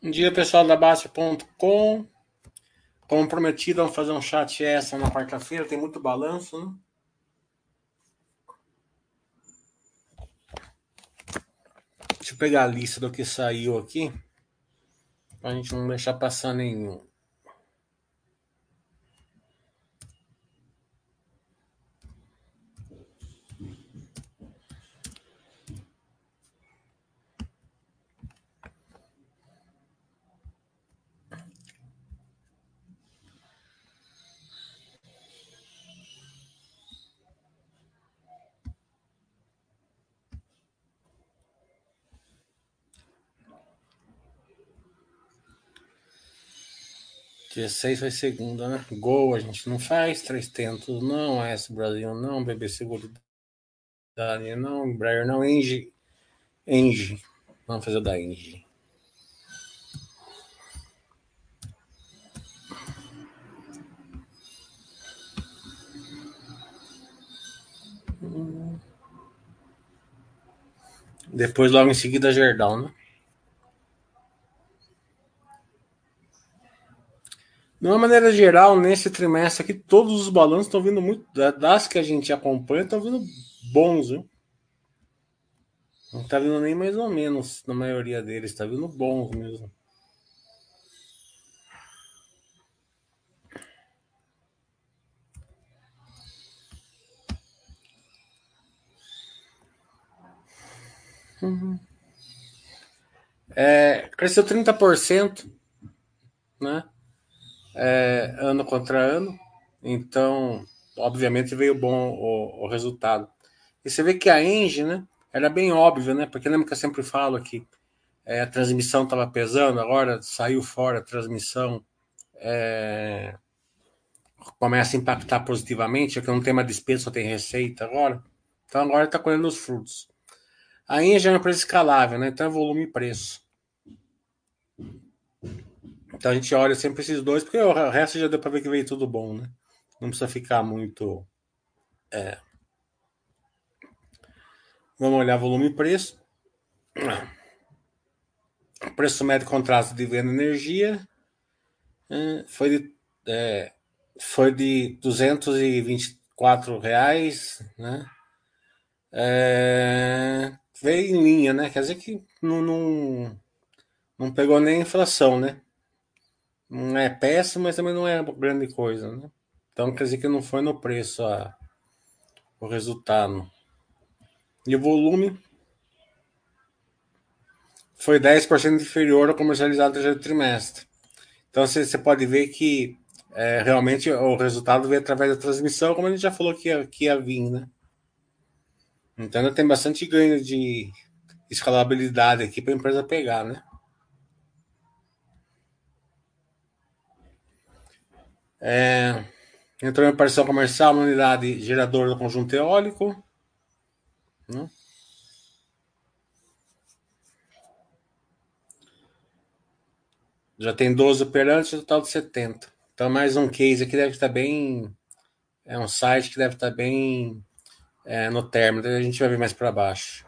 Bom dia, pessoal da Baixa.com. Como prometido, vamos fazer um chat essa na quarta-feira. Tem muito balanço, né? Deixa eu pegar a lista do que saiu aqui. Pra gente não deixar passar nenhum. Dia 6 vai segunda, né? Gol a gente não faz, três tentos não, S Brasil não, BBC Seguridade não, Embraer não, Engie, Engie, vamos fazer o da Engie. Depois, logo em seguida, Gerdau, né? De uma maneira geral, nesse trimestre aqui, todos os balanços estão vindo muito. Das que a gente acompanha, estão vindo bons, viu? Não está vindo nem mais ou menos na maioria deles, está vindo bons mesmo. Uhum. É, cresceu 30%, né? É, ano contra ano. Então, obviamente, veio bom o, o, resultado. E você vê que a Engie, né? Era bem óbvio, né? Porque lembra que eu sempre falo que é, a transmissão estava pesando, agora saiu fora a transmissão. É, começa a impactar positivamente, é que não tem mais despesa, só tem receita agora. Então agora está colhendo os frutos. A Engie é uma empresa escalável, né? Então é volume e preço. Então a gente olha sempre esses dois, porque o resto já deu para ver que veio tudo bom, né? Não precisa ficar muito. É... Vamos olhar volume e preço. preço médio contrato de venda de energia foi de, é, foi de 224 reais, né? É, veio em linha, né? Quer dizer que não, não, não pegou nem inflação, né? Não é péssimo, mas também não é grande coisa, né? Então quer dizer que não foi no preço a, o resultado. E o volume foi 10% inferior ao comercializado no terceiro trimestre. Então você, pode ver que é, realmente o resultado veio através da transmissão, como a gente já falou que ia, que ia vir, né? Então ainda tem bastante ganho de escalabilidade aqui para a empresa pegar, né? É, entrou em operação comercial uma unidade geradora do conjunto eólico. Né? Já tem 12 operantes, total de 70. Então, mais um case aqui deve estar bem. É um site que deve estar bem é, no término. A gente vai ver mais para baixo.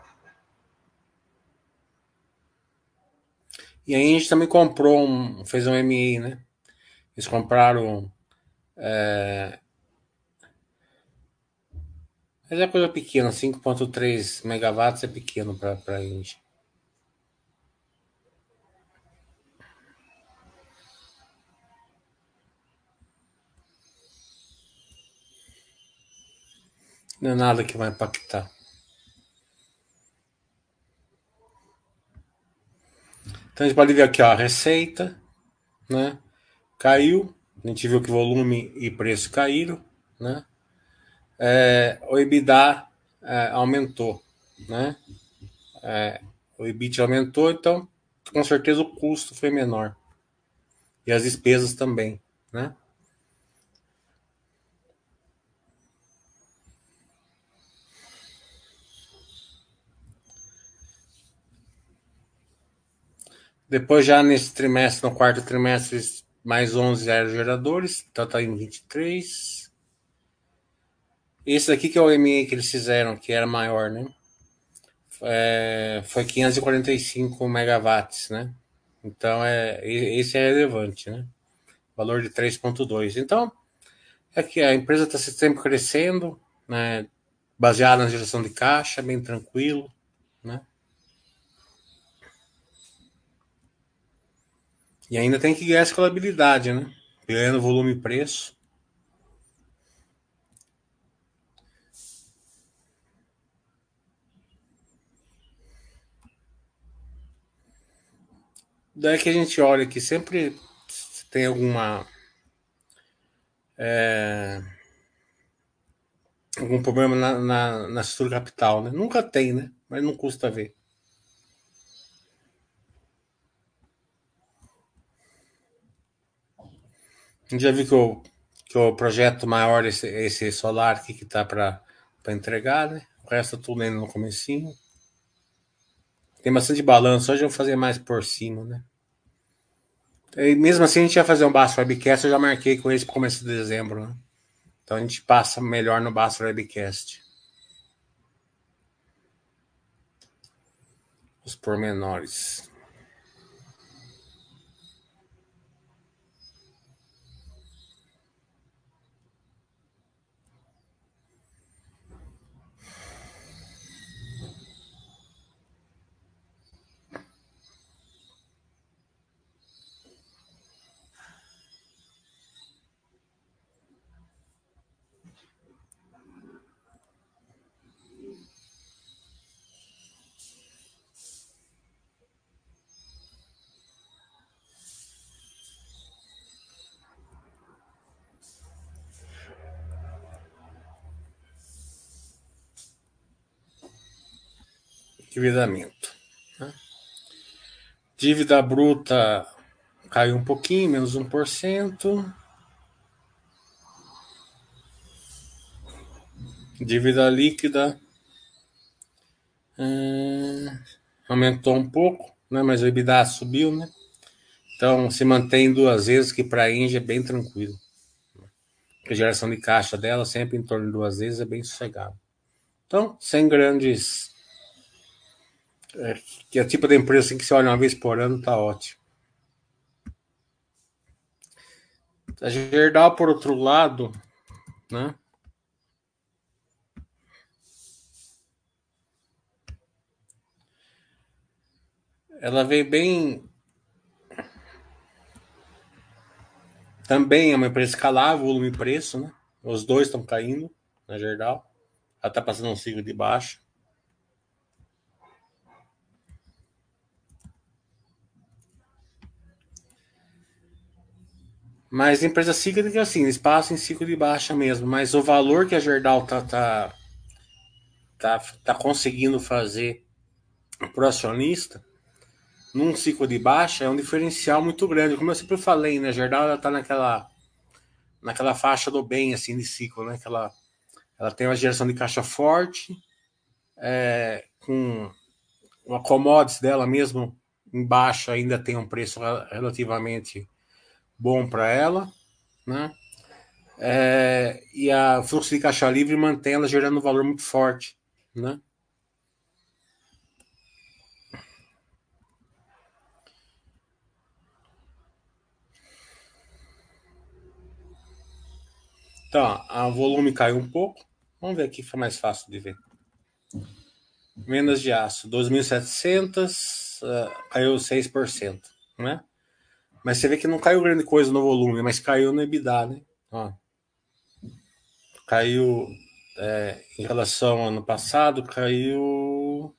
E aí a gente também comprou um. fez um MA, né? Eles compraram é... Mas é coisa pequena, 5.3 megawatts é pequeno para a Índia. Não é nada que vai impactar. Então a gente pode ver aqui ó, a receita, né? Caiu, a gente viu que volume e preço caíram, né? É, o EBITDA é, aumentou, né? É, o EBIT aumentou, então com certeza o custo foi menor e as despesas também, né? Depois já nesse trimestre, no quarto trimestre, mais 11 aerogeradores, então está em 23. Esse aqui que é o ME que eles fizeram, que era maior, né? É, foi 545 megawatts, né? Então, é, esse é relevante, né? Valor de 3,2. Então, é que a empresa está sempre crescendo, né? Baseada na geração de caixa, bem tranquilo, né? E ainda tem que ganhar escalabilidade, né? Ganhando volume e preço. Daí que a gente olha que sempre tem alguma. É, algum problema na, na, na estrutura capital, né? Nunca tem, né? Mas não custa ver. A gente já viu que o, que o projeto maior, esse, esse solar aqui que tá para entregar, né? O resto tudo ainda no comecinho. Tem bastante balanço. Hoje eu vou fazer mais por cima, né? E mesmo assim, a gente ia fazer um Basta Webcast, eu já marquei com esse para começo de dezembro. Né? Então a gente passa melhor no Basta Webcast. Os pormenores. Endividamento. Né? Dívida bruta caiu um pouquinho, menos 1%. Dívida líquida hum, aumentou um pouco, né? mas o EBITDA subiu, né? Então se mantém duas vezes, que para a Índia é bem tranquilo. A geração de caixa dela sempre em torno de duas vezes é bem sossegado. Então, sem grandes é, que é tipo de empresa assim, que você olha uma vez por ano, tá ótimo. A Gerdau, por outro lado, né? Ela veio bem. Também é uma empresa escalável, volume e preço, né? Os dois estão caindo na Gerdau. Ela está passando um ciclo de baixa. Mas empresa cíclica, assim, eles passam em ciclo de baixa mesmo. Mas o valor que a Gerdau tá, tá, tá, tá conseguindo fazer pro acionista num ciclo de baixa é um diferencial muito grande. Como eu sempre falei, né? A Gerdau ela tá naquela, naquela faixa do bem, assim, de ciclo, né? Que ela, ela tem uma geração de caixa forte, é, com uma commodities dela mesmo em baixa ainda tem um preço relativamente bom para ela, né? É, e a fluxo de caixa livre mantém ela gerando um valor muito forte, né? Então, o volume caiu um pouco. Vamos ver aqui, fica mais fácil de ver. Vendas de aço, 2.700, uh, caiu 6%, né? Mas você vê que não caiu grande coisa no volume, mas caiu no EBITDA, né? Ó. Caiu é, em relação ao ano passado, caiu.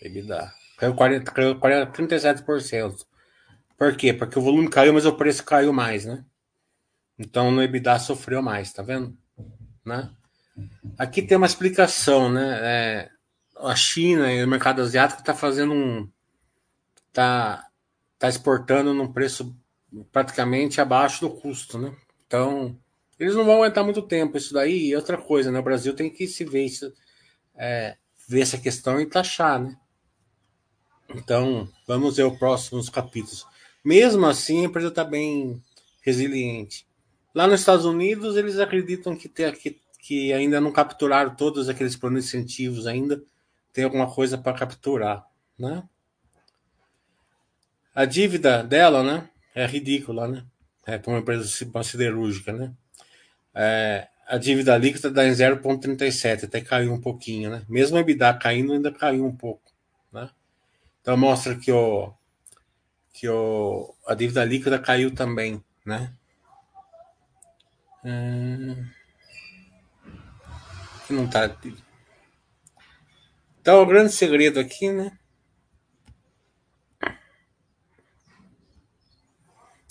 EBITDA. Caiu, 40, caiu 40, 37%. Por quê? Porque o volume caiu, mas o preço caiu mais, né? Então no EBITDA sofreu mais, tá vendo? Né? Aqui tem uma explicação, né? É, a China e o mercado asiático está fazendo um, está tá exportando num preço praticamente abaixo do custo, né? Então, eles não vão aguentar muito tempo isso daí. E outra coisa, né? O Brasil tem que se ver, isso, é, ver essa questão e taxar, né? Então, vamos ver os próximos capítulos. Mesmo assim, a empresa está bem resiliente. Lá nos Estados Unidos, eles acreditam que, tem, que, que ainda não capturaram todos aqueles planos incentivos ainda. Tem alguma coisa para capturar, né? A dívida dela, né, é ridícula, né? É para uma empresa siderúrgica, né? É, a dívida líquida dá em 0,37, até caiu um pouquinho, né? Mesmo a EBITDA caindo, ainda caiu um pouco, né? Então mostra que o que o, a dívida líquida caiu também, né? Hum, não tá. Então o grande segredo aqui, né?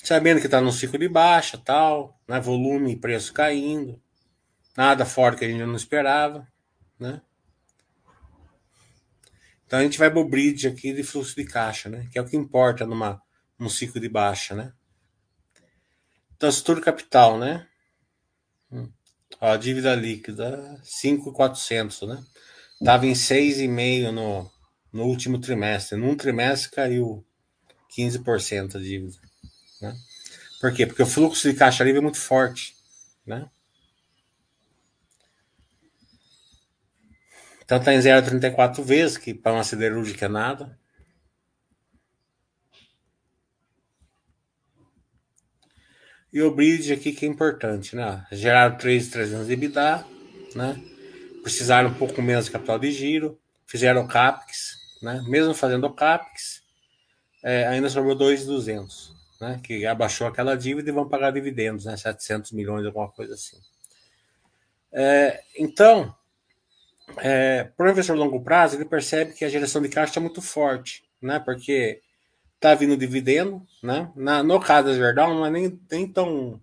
Sabendo que está no ciclo de baixa, tal, né? Volume e preço caindo, Nada forte que a gente não esperava, né? Então a gente vai pro bridge aqui de fluxo de caixa, né? Que é o que importa numa num ciclo de baixa, né? Então, estrutura capital, né? Hum. Ó, dívida líquida 5,400, né? Tava em 6,5 no no último trimestre. Num trimestre caiu 15% a dívida, né? Por quê? Porque o fluxo de caixa livre é muito forte, né? Então tá em 0,34 vezes, que para uma siderúrgica é nada. E o bridge aqui que é importante, né? Geraram 3,300 de EBITDA, né? Precisaram um pouco menos de capital de giro, fizeram o CAPEX, né? Mesmo fazendo o CAPEX, é, ainda sobrou 2,200, né? Que abaixou aquela dívida e vão pagar dividendos, né? 700 milhões, alguma coisa assim. É, então, é, para o investidor longo prazo, ele percebe que a geração de caixa é muito forte, né? Porque tá vindo dividendo, né? Na, no caso da Verdão, não é nem, nem tão,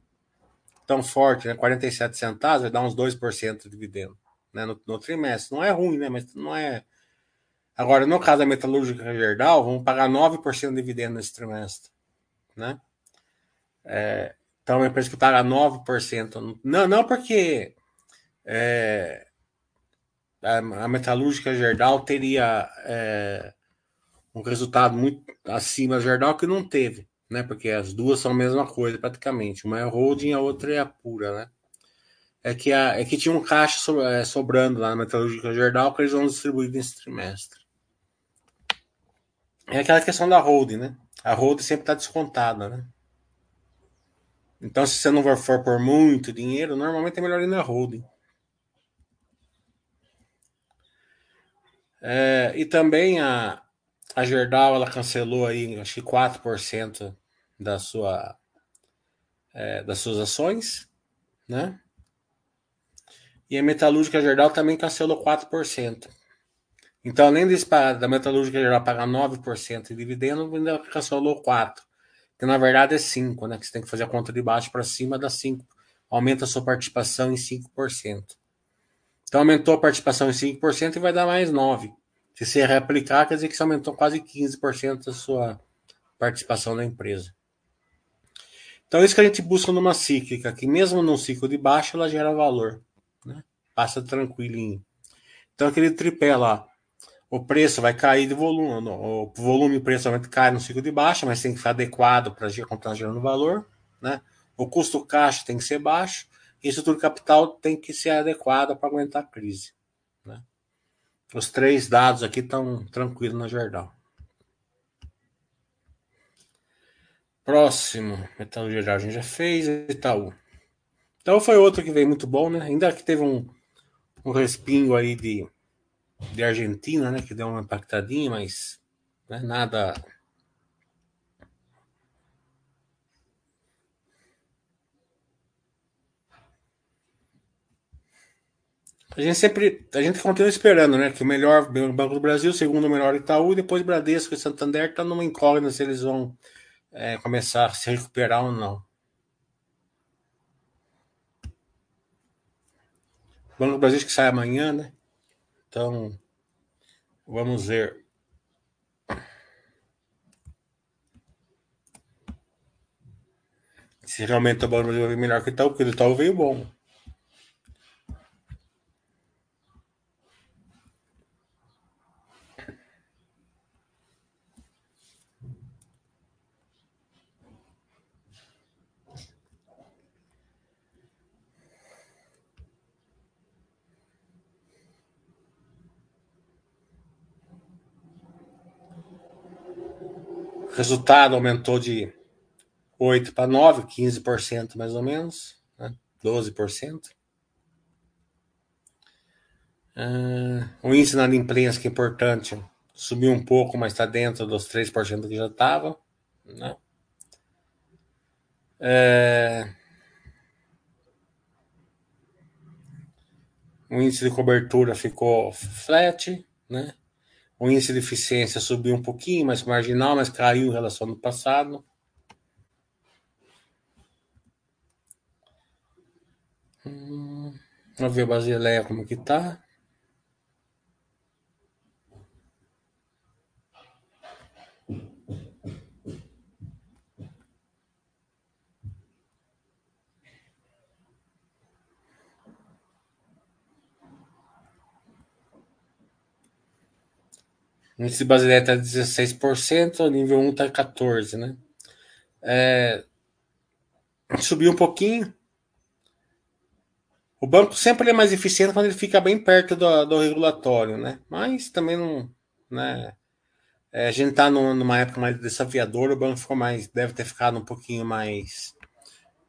tão forte, né? 47 centavos vai dar uns 2% de dividendo né? No, no, trimestre. Não é ruim, né? Mas não é. Agora, no caso da metalúrgica Gerdau, vamos pagar 9% de dividendo nesse trimestre, né? É, então, é uma empresa que paga 9%. Não, não porque é, a, metalúrgica Gerdau teria é, um resultado muito acima da Gerdau que não teve, né? Porque as duas são a mesma coisa praticamente. Uma é holding, a outra é a pura, né? É que, a, é que tinha um caixa so, é, sobrando lá na metalúrgica Gerdau que eles vão distribuir nesse trimestre. É aquela questão da holding, né? A holding sempre está descontada, né? Então, se você não for por muito dinheiro, normalmente é melhor ir na holding. É, e também a, a Gerdau ela cancelou aí, acho que 4% da sua, é, das suas ações, né? E a Metalúrgica Gerdau também cancelou 4%. Então, além desse, da Metalúrgica Gerdau pagar 9% de dividendo, ainda cancelou 4%. Que na verdade é 5%, né? Que você tem que fazer a conta de baixo para cima da 5%. Aumenta a sua participação em 5%. Então aumentou a participação em 5% e vai dar mais 9%. Se você reaplicar, quer dizer que você aumentou quase 15% da sua participação na empresa. Então é isso que a gente busca numa cíclica, que mesmo num ciclo de baixa, ela gera valor. Né? Passa tranquilinho. Então aquele tripé lá, o preço vai cair de volume, o volume e o preço cai no ciclo de baixa, mas tem que ficar adequado para continuar gerando valor. Né? O custo caixa tem que ser baixo e a estrutura capital tem que ser adequada para aguentar a crise. Né? Os três dados aqui estão tranquilos na Jordão. Próximo, Metal Geral a gente já fez, Itaú. Então foi outro que veio muito bom, né? Ainda que teve um, um respingo aí de, de Argentina, né? Que deu uma impactadinha, mas né, nada A gente sempre, a gente continua esperando, né? Que o melhor Banco do Brasil, o segundo melhor Itaú, e depois Bradesco e Santander está numa incógnita se eles vão é, começar a se recuperar ou não. O Banco do Brasil que sai amanhã, né? Então, vamos ver. Se realmente o do Brasil vai melhor que o Itaú, porque o Itaú veio bom. Resultado aumentou de 8 para 9, 15% mais ou menos, né? 12%. Uh, o índice na imprensa, que é importante, subiu um pouco, mas está dentro dos 3% que já estava. Né? É... O índice de cobertura ficou flat, né? O índice de eficiência subiu um pouquinho, mais marginal, mas caiu em relação ao passado. Hum, vamos ver a Basileia como que tá. O índice brasileiro está 16%, o nível 1 está 14%, né? É, subiu um pouquinho. O banco sempre é mais eficiente quando ele fica bem perto do, do regulatório, né? Mas também não. Né? É, a gente está numa época mais desafiadora, o banco ficou mais, deve ter ficado um pouquinho mais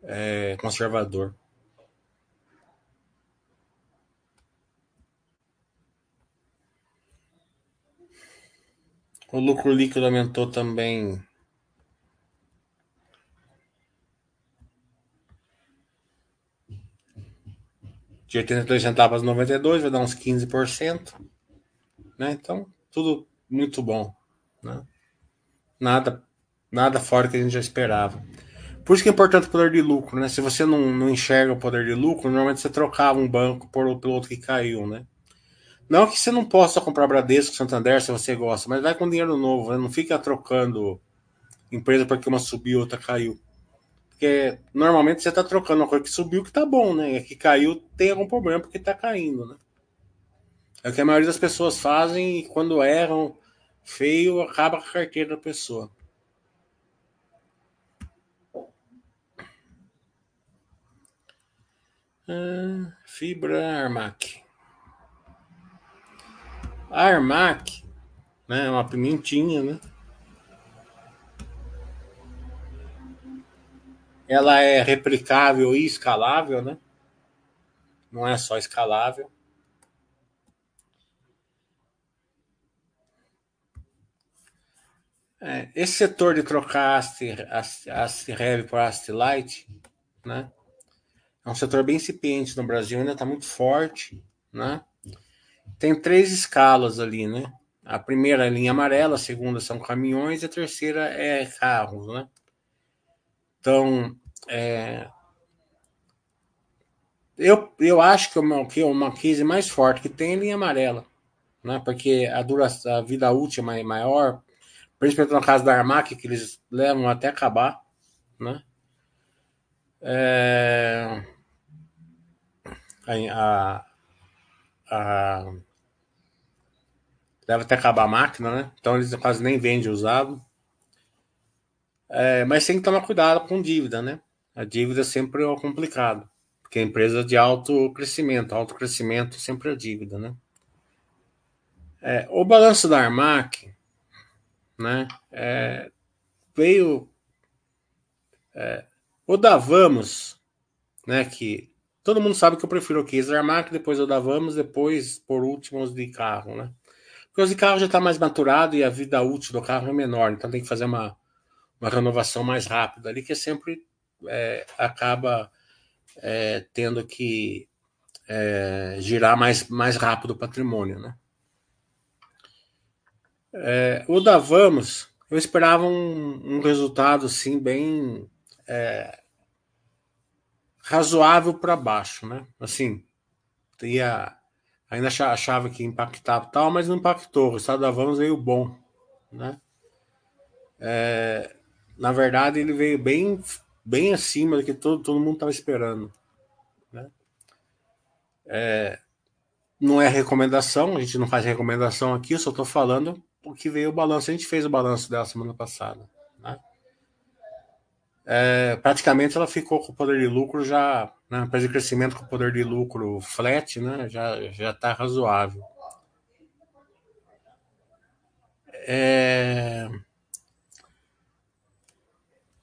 é, conservador. O lucro líquido aumentou também. De 82 centavos a 92, vai dar uns 15%. Né? Então, tudo muito bom. Né? Nada, nada fora que a gente já esperava. Por isso que é importante o poder de lucro, né? Se você não, não enxerga o poder de lucro, normalmente você trocava um banco por, pelo outro que caiu, né? Não que você não possa comprar Bradesco, Santander, se você gosta, mas vai com dinheiro novo, né? não fica trocando empresa porque uma subiu, outra caiu. Porque normalmente você está trocando uma coisa que subiu que tá bom, né? E a que caiu tem algum problema porque está caindo, né? É o que a maioria das pessoas fazem e quando erram feio, acaba com a carteira da pessoa. Ah, fibra Armac. Armac, né, uma pimentinha, né? Ela é replicável e escalável, né? Não é só escalável. É, esse setor de trocar Ast Heavy por Ast Light, né? É um setor bem incipiente no Brasil, ainda está muito forte, né? Tem três escalas ali, né? A primeira é linha amarela, a segunda são caminhões e a terceira é carros, né? Então, é, eu, eu acho que uma, que uma crise mais forte que tem é linha amarela, né? Porque a, duração, a vida útil é maior, principalmente no caso da Armac, que eles levam até acabar, né? É, a, deve até acabar a máquina, né? Então eles quase nem vendem usado. É, mas tem que tomar cuidado com dívida, né? A dívida sempre é complicado, porque é empresa de alto crescimento, alto crescimento sempre é dívida, né? É, o balanço da Armac, né? É, veio é, o da Vamos, né? Que Todo mundo sabe que eu prefiro o Case Armac, depois eu da Vamos, depois, por último, os de carro, né? Porque os de carro já está mais maturado e a vida útil do carro é menor, então tem que fazer uma, uma renovação mais rápida ali, que sempre é, acaba é, tendo que é, girar mais, mais rápido o patrimônio, né? É, o da Vamos, eu esperava um, um resultado, assim, bem é, razoável para baixo, né? Assim, ia, ainda achava que impactava tal, mas não impactou. O estado da Vamos veio bom, né? É, na verdade, ele veio bem, bem acima do que todo, todo mundo estava esperando. Né? É, não é recomendação, a gente não faz recomendação aqui, eu só estou falando o que veio o balanço. A gente fez o balanço dela semana passada. É, praticamente ela ficou com o poder de lucro já, né, empresa de crescimento com o poder de lucro flat, né, já já está razoável. É,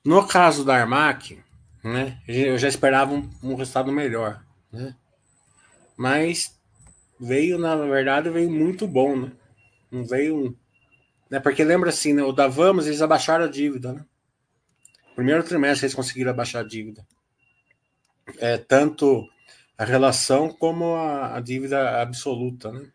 No caso da Armac, né, eu já esperava um, um resultado melhor, né? Mas veio, na verdade, veio muito bom, né? Não veio. Né, porque lembra assim, né, o da Vamos, eles abaixaram a dívida, né? Primeiro trimestre eles conseguiram abaixar a dívida. É, tanto a relação como a, a dívida absoluta, né?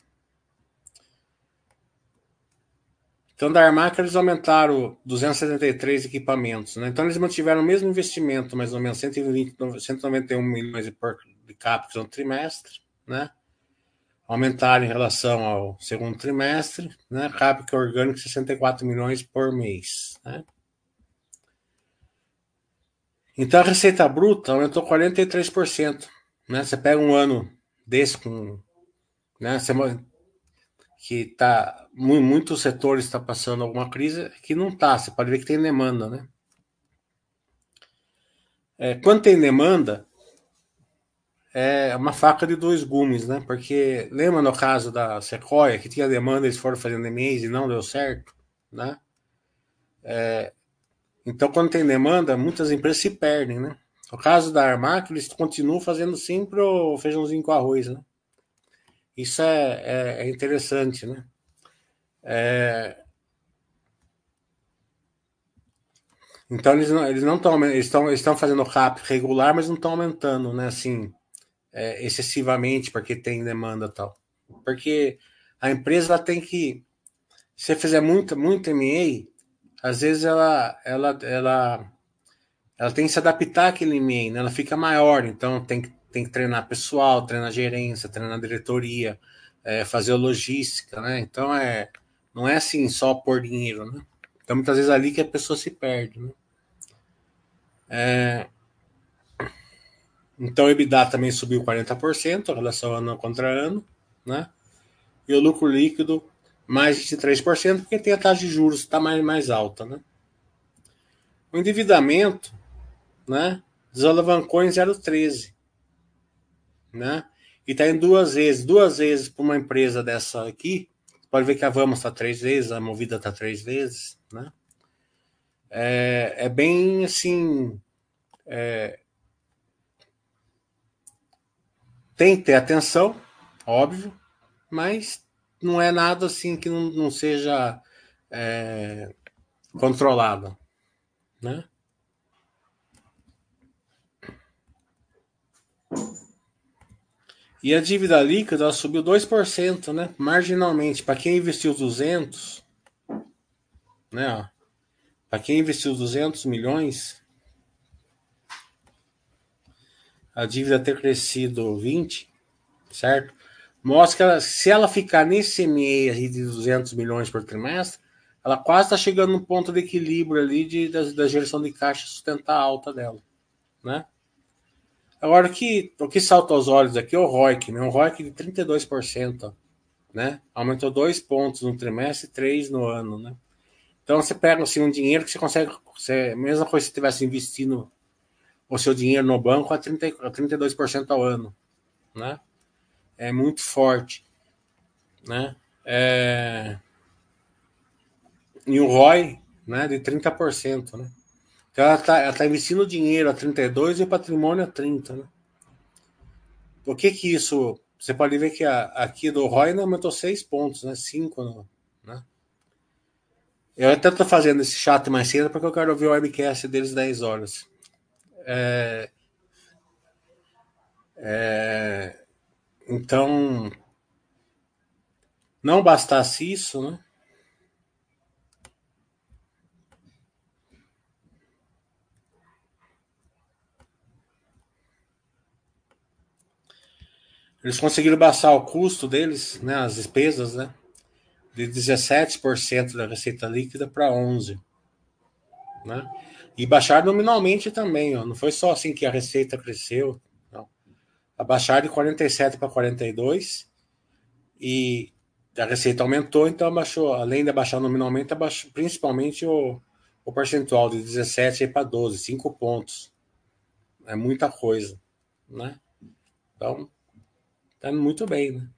Então, da Armac, eles aumentaram 273 equipamentos. Né? Então, eles mantiveram o mesmo investimento, mais ou menos 120, 191 milhões de, de CAPEX no trimestre. Né? Aumentaram em relação ao segundo trimestre. Né? CAPEX orgânico, 64 milhões por mês. Né? Então, a receita bruta aumentou 43%. Né? Você pega um ano desse com... Né? Você que tá muitos setores está passando alguma crise que não está. Você pode ver que tem demanda, né? É, quando tem demanda, é uma faca de dois gumes, né? Porque lembra no caso da Sequoia que tinha demanda, eles foram fazendo e-mails e não deu certo, né? É, então, quando tem demanda, muitas empresas se perdem, né? No caso da Armac, eles continuam fazendo sempre o feijãozinho com arroz, né? Isso é, é, é interessante, né? É... Então eles não eles não estão estão estão fazendo cap regular, mas não estão aumentando, né? Assim, é, excessivamente porque tem demanda tal. Porque a empresa ela tem que se você fizer muito muito M&A, às vezes ela ela ela ela tem que se adaptar àquele M&A, né? Ela fica maior, então tem que tem que treinar pessoal, treinar gerência, treinar diretoria, é, fazer logística, né? Então é não é assim só por dinheiro, né? Então muitas vezes é ali que a pessoa se perde, né? É... Então o EBITDA também subiu 40% em relação ano contra ano, né? E o lucro líquido mais 23%, porque tem a taxa de juros está mais, mais alta, né? O endividamento, né? Desalavancou em 0,13 né? E está em duas vezes, duas vezes para uma empresa dessa aqui. Pode ver que a Vamos está três vezes, a Movida está três vezes, né? É, é bem assim. É... Tem que ter atenção, óbvio, mas não é nada assim que não, não seja é, controlado, né? E a dívida líquida subiu 2%, né? Marginalmente. Para quem investiu 200, né? Para quem investiu 200 milhões, a dívida ter crescido 20, certo? Mostra que ela, se ela ficar nesse ME aí de 200 milhões por trimestre, ela quase está chegando no ponto de equilíbrio ali de, da, da geração de caixa sustentar a alta dela, né? Agora, o que, o que salta aos olhos aqui é o ROIC, né? Um ROIC de 32%, né? Aumentou dois pontos no trimestre e três no ano, né? Então, você pega assim, um dinheiro que você consegue, você, mesma coisa se você estivesse investindo o seu dinheiro no banco a, 30, a 32% ao ano, né? É muito forte, né? É... E o ROI, né, de 30%, né? Então ela está tá investindo dinheiro a 32 e o patrimônio a 30, né? Por que que isso... Você pode ver que a, aqui do Roy aumentou 6 pontos, né? 5, né? Eu até estou fazendo esse chat mais cedo porque eu quero ouvir o webcast deles 10 horas. É, é, então, não bastasse isso, né? Eles conseguiram baixar o custo deles, né, as despesas, né, de 17% da receita líquida para 11%. Né? E baixar nominalmente também, ó. não foi só assim que a receita cresceu. Abaixaram de 47 para 42 e a receita aumentou, então abaixou, além de abaixar nominalmente, abaixou principalmente o, o percentual de 17 para 12, 5 pontos. É muita coisa, né? Então, Tá muito bem, né?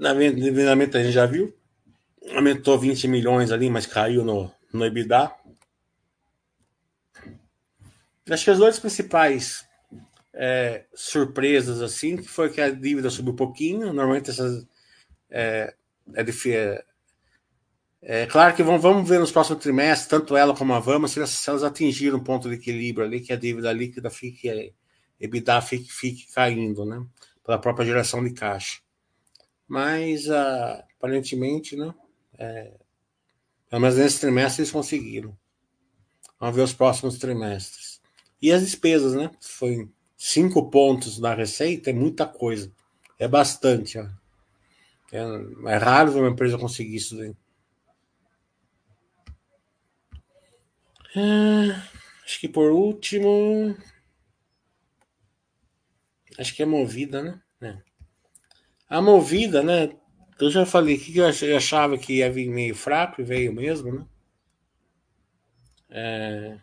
Endividamento a gente já viu. Aumentou 20 milhões ali, mas caiu no, no EBITDA. Acho que as duas principais é, surpresas assim foi que a dívida subiu um pouquinho. Normalmente essas é, é, é, é claro que vamos, vamos ver nos próximos trimestres, tanto ela como a Vama, se elas, se elas atingirem um ponto de equilíbrio ali, que a dívida líquida fique, EBITDA fique, fique caindo, né? Pela própria geração de caixa. Mas, uh, aparentemente, né? É, pelo menos nesse trimestre eles conseguiram. Vamos ver os próximos trimestres. E as despesas, né? Foi cinco pontos na receita, é muita coisa. É bastante. Ó. É, é raro ver uma empresa conseguir isso daí. É, acho que por último. Acho que é movida, né? A movida, né? Eu já falei que eu achava que ia vir meio fraco e veio mesmo, né? É...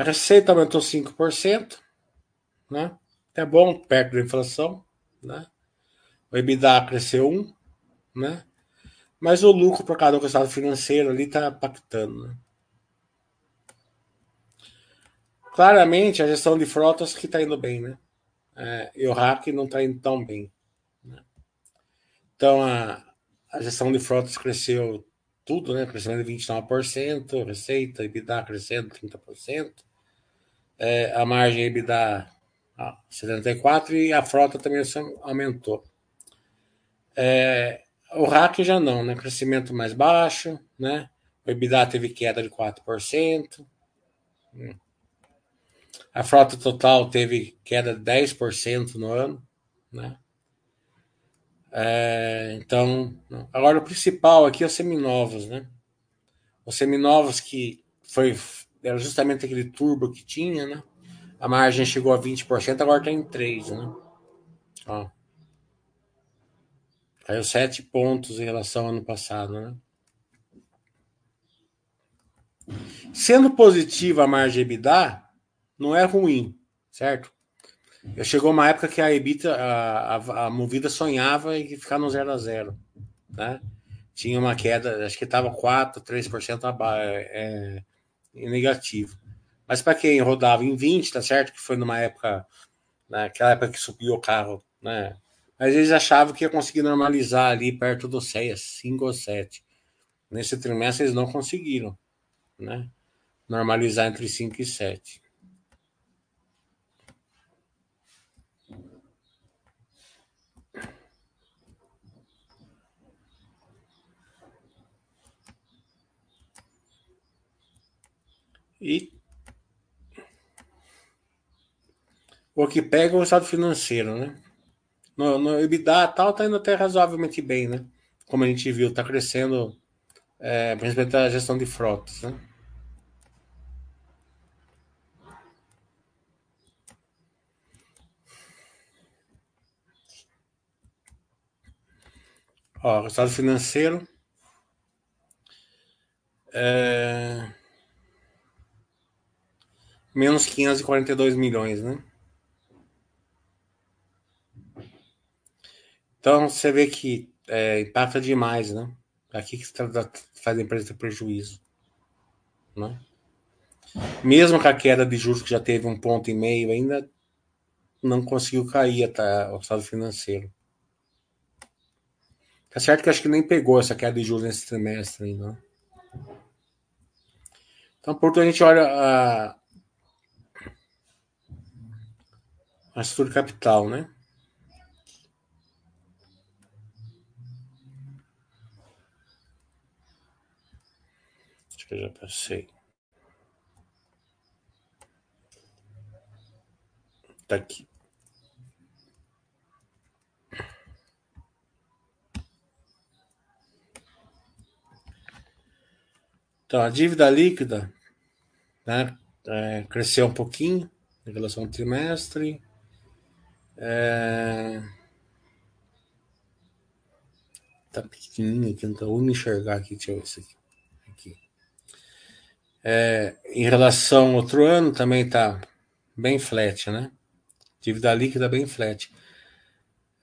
A receita aumentou 5%, né? É bom, perto da inflação, né? O EBITDA cresceu 1, né? Mas o lucro por causa do resultado financeiro ali está impactando, né? Claramente a gestão de frotas que está indo bem, né? É, e o hack não está indo tão bem. Né? Então a, a gestão de frotas cresceu tudo, né? Crescendo de 29%, receita, EBITDA crescendo 30% é, a margem EBITDA ah, 74% e a frota também aumentou. É, o RAC já não, né? Crescimento mais baixo, né? O EBITDA teve queda de 4%. Hum. A frota total teve queda de 10% no ano, né? É, então, agora o principal aqui é os seminovos, né? Os seminovos que foi era justamente aquele turbo que tinha, né? A margem chegou a 20%, agora está em 3%, né? Ó. Caiu 7 pontos em relação ao ano passado, né? Sendo positiva a margem EBITDA, não é ruim, certo? Eu chegou uma época que a EBITDA, a, a, a movida sonhava em ficar no 0 a 0 né? Tinha uma queda, acho que estava 4, 3% abaixo, é, negativo. Mas para quem rodava em 20, tá certo? Que foi numa época, naquela época que subiu o carro, né? Mas eles achavam que ia conseguir normalizar ali perto do 6, 5 ou 7. Nesse trimestre eles não conseguiram, né? Normalizar entre 5 e 7. E o que pega é o estado financeiro, né? No, no EBITDA tal tá indo até razoavelmente bem, né? Como a gente viu, tá crescendo, é, principalmente a gestão de frotas, né? Ó, resultado financeiro. É menos 542 milhões, né? Então você vê que é, impacta demais, né? Aqui que faz a empresa ter prejuízo, né? Mesmo com a queda de juros que já teve um ponto e meio, ainda não conseguiu cair até o estado financeiro. Tá certo que acho que nem pegou essa queda de juros nesse trimestre ainda. Né? Então, por a gente olha a, a estrutura capital, né? Acho que eu já passei. Tá aqui. Então, a dívida líquida, né, é, cresceu um pouquinho em relação ao trimestre. É... Tá pequenininho aqui, não tô me enxergar aqui, deixa eu ver isso aqui. aqui. É, em relação ao outro ano, também tá bem flat, né? Dívida líquida bem flat.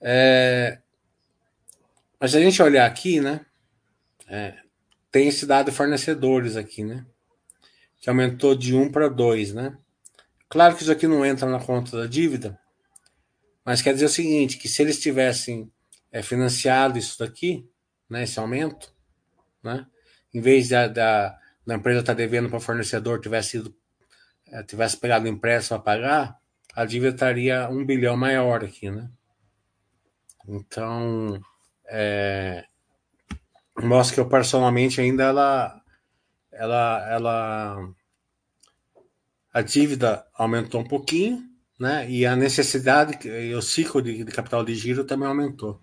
É, mas se a gente olhar aqui, né? É, tem esse dado fornecedores aqui, né? Que aumentou de 1 para 2, né? Claro que isso aqui não entra na conta da dívida, mas quer dizer o seguinte, que se eles tivessem é, financiado isso daqui, né, esse aumento, né, em vez da, da, da empresa estar tá devendo para fornecedor tivesse sido é, tivesse pegado empréstimo a pagar, a dívida estaria um bilhão maior aqui, né? Então, é, mostra que operacionalmente ainda ela, ela, ela, a dívida aumentou um pouquinho, né? E a necessidade, o ciclo de, de capital de giro também aumentou.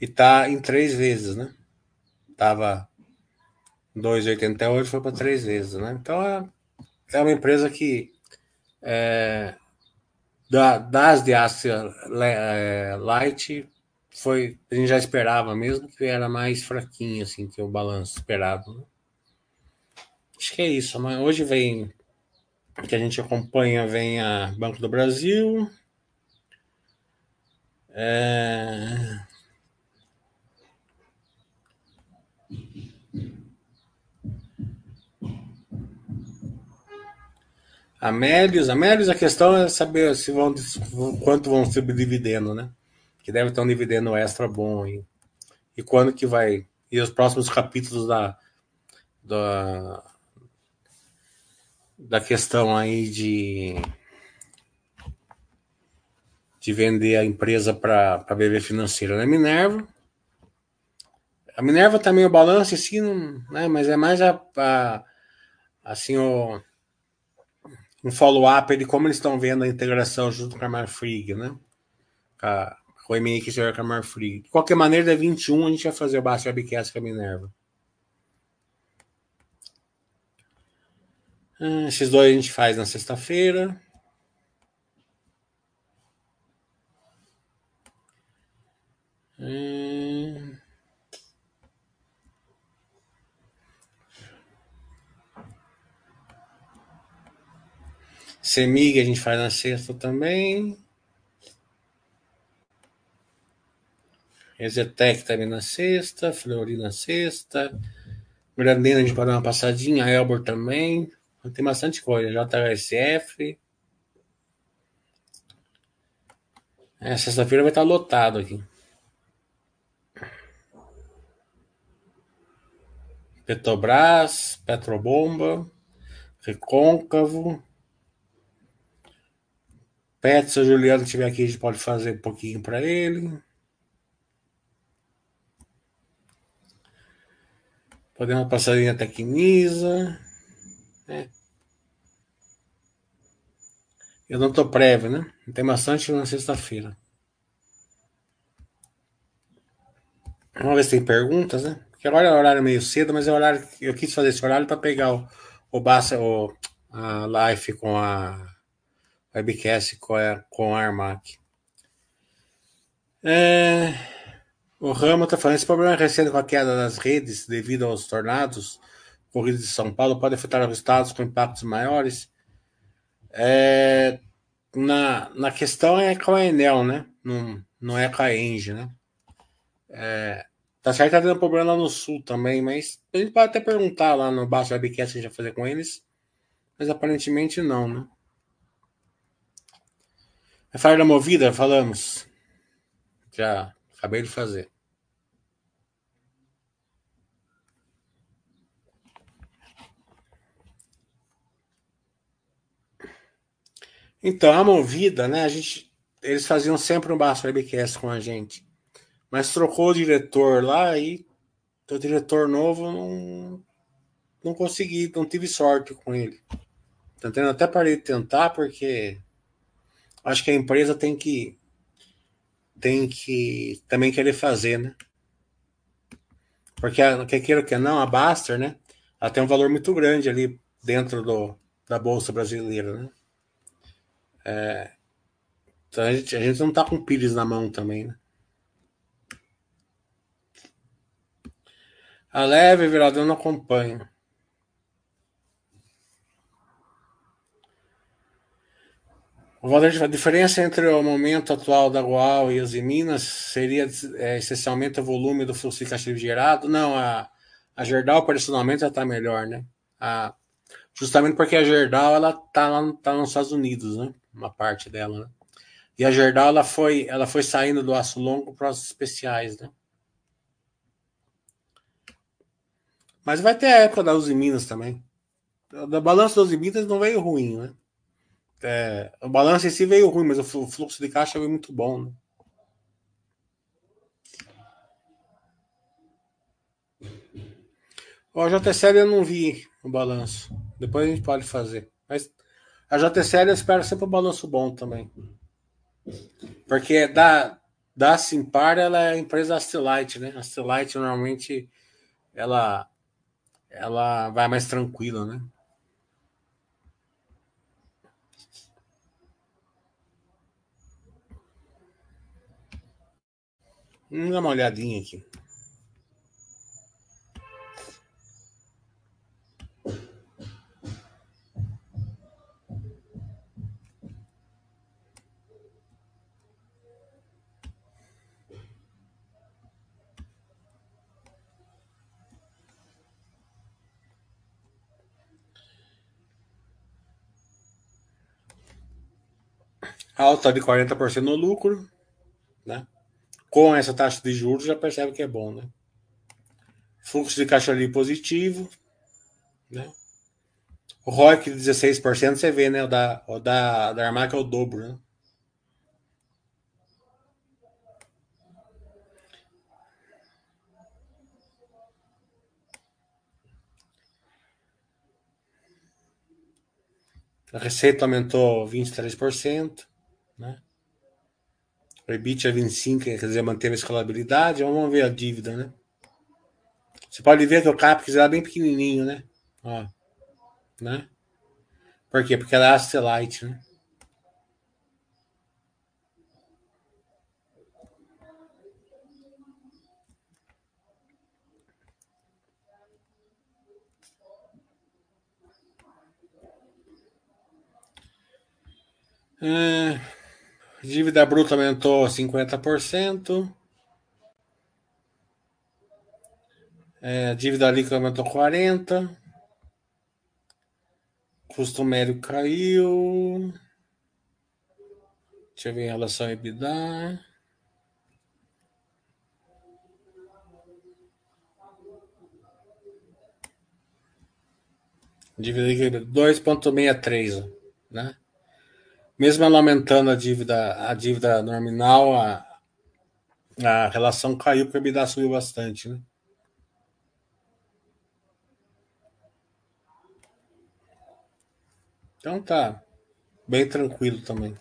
E tá em três vezes, né? Tava 2,88, foi para três vezes, né? Então é, é uma empresa que é, da, das de Ásia é, Light foi a gente já esperava mesmo que era mais fraquinho assim que o balanço esperado. Né? Acho que é isso. Mas hoje vem que a gente acompanha vem a Banco do Brasil. É... Amélios, Amélios, a questão é saber se vão, quanto vão ser dividendo, né? Que deve ter um dividendo extra bom e, e quando que vai. E os próximos capítulos da, da, da questão aí de, de vender a empresa para a BB Financeira, né? Minerva. A Minerva também o balanço em si, né? Mas é mais a, a assim o um follow-up de como eles estão vendo a integração junto com a Marfrig, né? Com, o MI que será com a Marfrig. De qualquer maneira, da 21 a gente vai fazer o Basta Webcast com a Minerva. Ah, esses dois a gente faz na sexta-feira. Hum... Semig a gente faz na sexta também. Exetec também na sexta, Flori na sexta. Grandena a gente pode dar uma passadinha, Elbor também. Tem bastante coisa. JSF. É, sexta-feira vai estar lotado aqui. Petrobras, Petrobomba, Recôncavo. Pet, se o Juliano estiver aqui, a gente pode fazer um pouquinho para ele. Podemos passar em Tecnisa. Né? Eu não estou prévio, né? Tem bastante na sexta-feira. Vamos ver se tem perguntas, né? Porque agora é horário meio cedo, mas é horário eu quis fazer esse horário para pegar o, o, Bassa, o a live com a webcast com a, com a Armac. É, o Rama está falando, esse problema recente com a queda das redes devido aos tornados corridos de São Paulo pode afetar os estados com impactos maiores. É, na, na questão é com a Enel, né? Não, não é com a Engie, né? É, tá certo tá tendo problema lá no sul também, mas a gente pode até perguntar lá no Baixo Webcast que a gente vai fazer com eles, mas aparentemente não, né? A falha da movida, falamos. Já acabei de fazer. Então, a movida, né? A gente, eles faziam sempre um baixo webcast com a gente. Mas trocou o diretor lá e o diretor novo não, não consegui, não tive sorte com ele. Entendendo? Até parei de tentar porque acho que a empresa tem que tem que também querer fazer, né? Porque quer queira que não, a Baster, né? Ela tem um valor muito grande ali dentro do, da Bolsa Brasileira, né? É, então a gente, a gente não tá com pires na mão também, né? A leve virador não A diferença entre o momento atual da Goal e as Minas seria é, essencialmente o volume do fluxo de caixa gerado? Não, a, a Gerdau, personalmente, já está melhor, né? A, justamente porque a Gerdau ela tá lá tá nos Estados Unidos, né? Uma parte dela, né? E a Gerdau ela foi, ela foi saindo do aço longo para os especiais, né? Mas vai ter a época da Uzi Minas também. Da balança da Uzi Minas não veio ruim, né? É, o balanço em si veio ruim, mas o fluxo de caixa veio muito bom. Né? O JCL eu não vi o balanço. Depois a gente pode fazer. Mas a JCL eu espero sempre um balanço bom também. Porque da, da Simpar ela é a empresa Astelite, né? A normalmente ela, ela vai mais tranquila, né? Vamos dar uma olhadinha aqui. Alta de 40% no lucro, né? Com essa taxa de juros já percebe que é bom, né? Fluxo de caixa ali positivo, né? O ROIC de 16% você vê, né? O da, o da, da Armac é o dobro, né? A receita aumentou 23%, né? O EBIT é 25, quer dizer, manteve a escalabilidade. Vamos ver a dívida, né? Você pode ver que o CAPEX era bem pequenininho, né? Ó, né? Por quê? Porque é Astelite, né? É... Dívida bruta aumentou 50%. É, dívida líquida aumentou 40%. Custo médio caiu. Deixa eu ver em relação a EBITDA. Dívida líquida 2,63, né? Mesmo ela aumentando a dívida, a dívida nominal, a, a relação caiu porque a EBITDA subiu bastante, né? Então tá bem tranquilo também.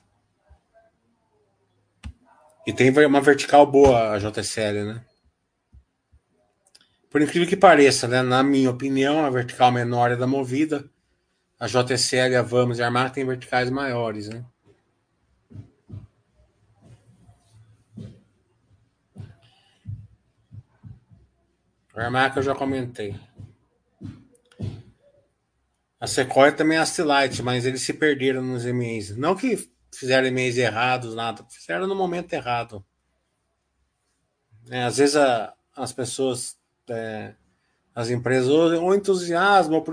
E tem uma vertical boa a JCL, né? Por incrível que pareça, né? Na minha opinião, a vertical menor é da movida a JCL, a Vamos e a Armac têm verticais maiores, né? A Armac eu já comentei. A Sequoia também é Astilite, mas eles se perderam nos EMEs. Não que fizeram EMEs errados, nada. Fizeram no momento errado. É, às vezes a, as pessoas é, as empresas ou, entusiasmo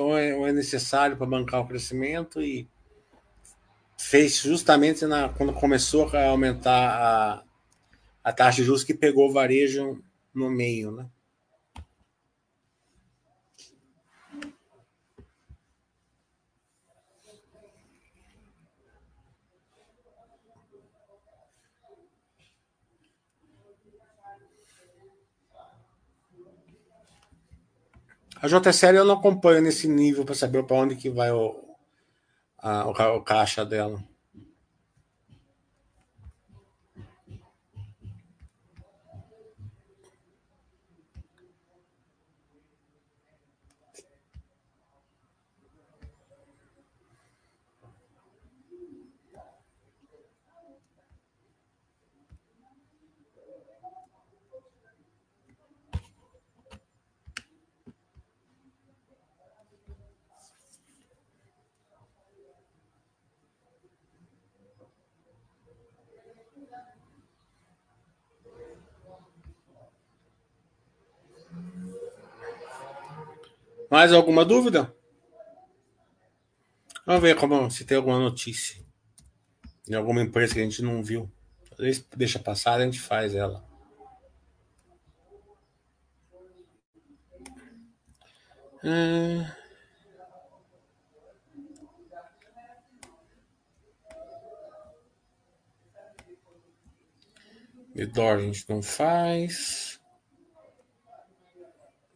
ou é necessário para bancar o crescimento e fez justamente na, quando começou a aumentar a, a taxa de juros que pegou o varejo no meio, né? A JCL eu não acompanho nesse nível para saber para onde que vai o, a, o caixa dela. Mais alguma dúvida? Vamos ver como, se tem alguma notícia de alguma empresa que a gente não viu. Às vezes deixa passar, a gente faz ela. Hum... Midor a gente não faz.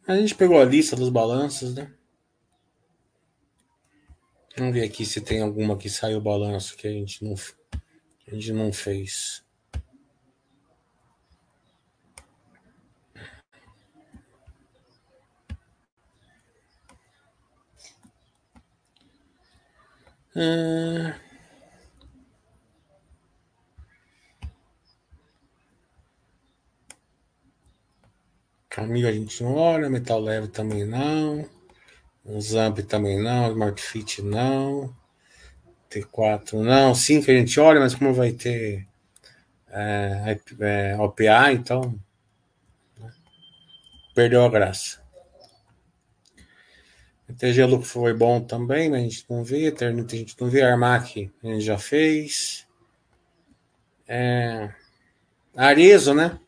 A gente pegou a lista dos balanços, né? Vamos ver aqui se tem alguma que saiu balanço que a gente não, a gente não fez. Hum... Camila a gente não olha, Metal Leve também não. Zamp também não, Smart Fit não. T4 não. 5 a gente olha, mas como vai ter é, é, OPA, então né? perdeu a graça. TG Lucro foi bom também, mas a gente não vê. Eternity a gente não vê. Armac a gente já fez. É, Arezo, né?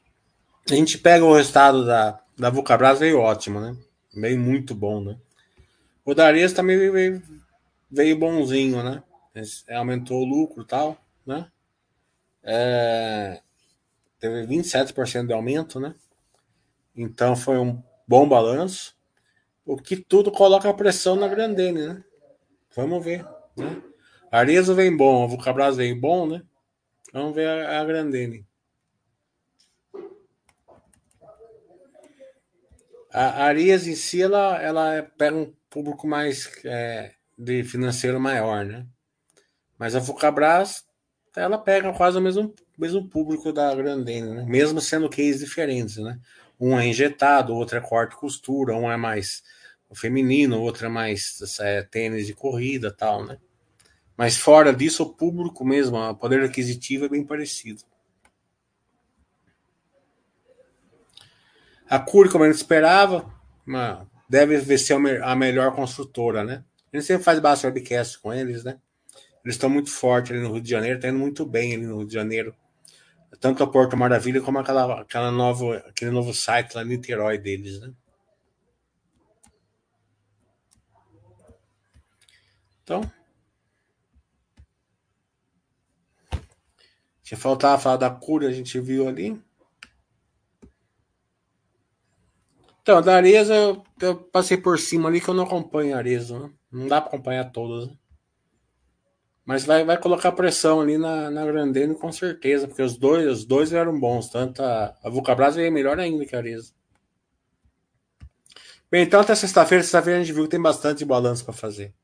A gente pega o resultado da, da Vulcabras, veio ótimo, né? Veio muito bom, né? O Darius também veio, veio bonzinho, né? Aumentou o lucro e tal, né? É, teve 27% de aumento, né? Então foi um bom balanço. O que tudo coloca pressão na Grandene, né? Vamos ver, né? Arezo vem bom, a Vulcabras vem bom, né? Vamos ver a, a Grandene. A Arias em si, ela, ela pega um público mais é, de financeiro maior, né? Mas a Vulcabras, ela pega quase o mesmo, mesmo público da Grandene, né? Mesmo sendo cases diferentes, né? Um é injetado, outro é corte costura, um é mais feminino, outro é mais é, tênis de corrida tal, né? Mas fora disso, o público mesmo, o poder aquisitivo é bem parecido. A Cury, como a gente esperava, uma, deve ser a melhor construtora, né? A gente sempre faz bastante webcast com eles, né? Eles estão muito fortes ali no Rio de Janeiro, estão indo muito bem ali no Rio de Janeiro. Tanto a Porto Maravilha como aquela, aquela nova, aquele novo site lá em Niterói deles, né? Então. Tinha faltava falar da cura, a gente viu ali. Então, da Areza eu, eu, passei por cima ali que eu não acompanho a né? Não dá para acompanhar todas. Né? Mas vai, vai colocar pressão ali na, na Grandene com certeza, porque os dois, os dois eram bons. Tanto a, a Vulcabras veio melhor ainda que a Areza. Bem, então até sexta-feira, sexta-feira a gente viu que tem bastante balanço para fazer.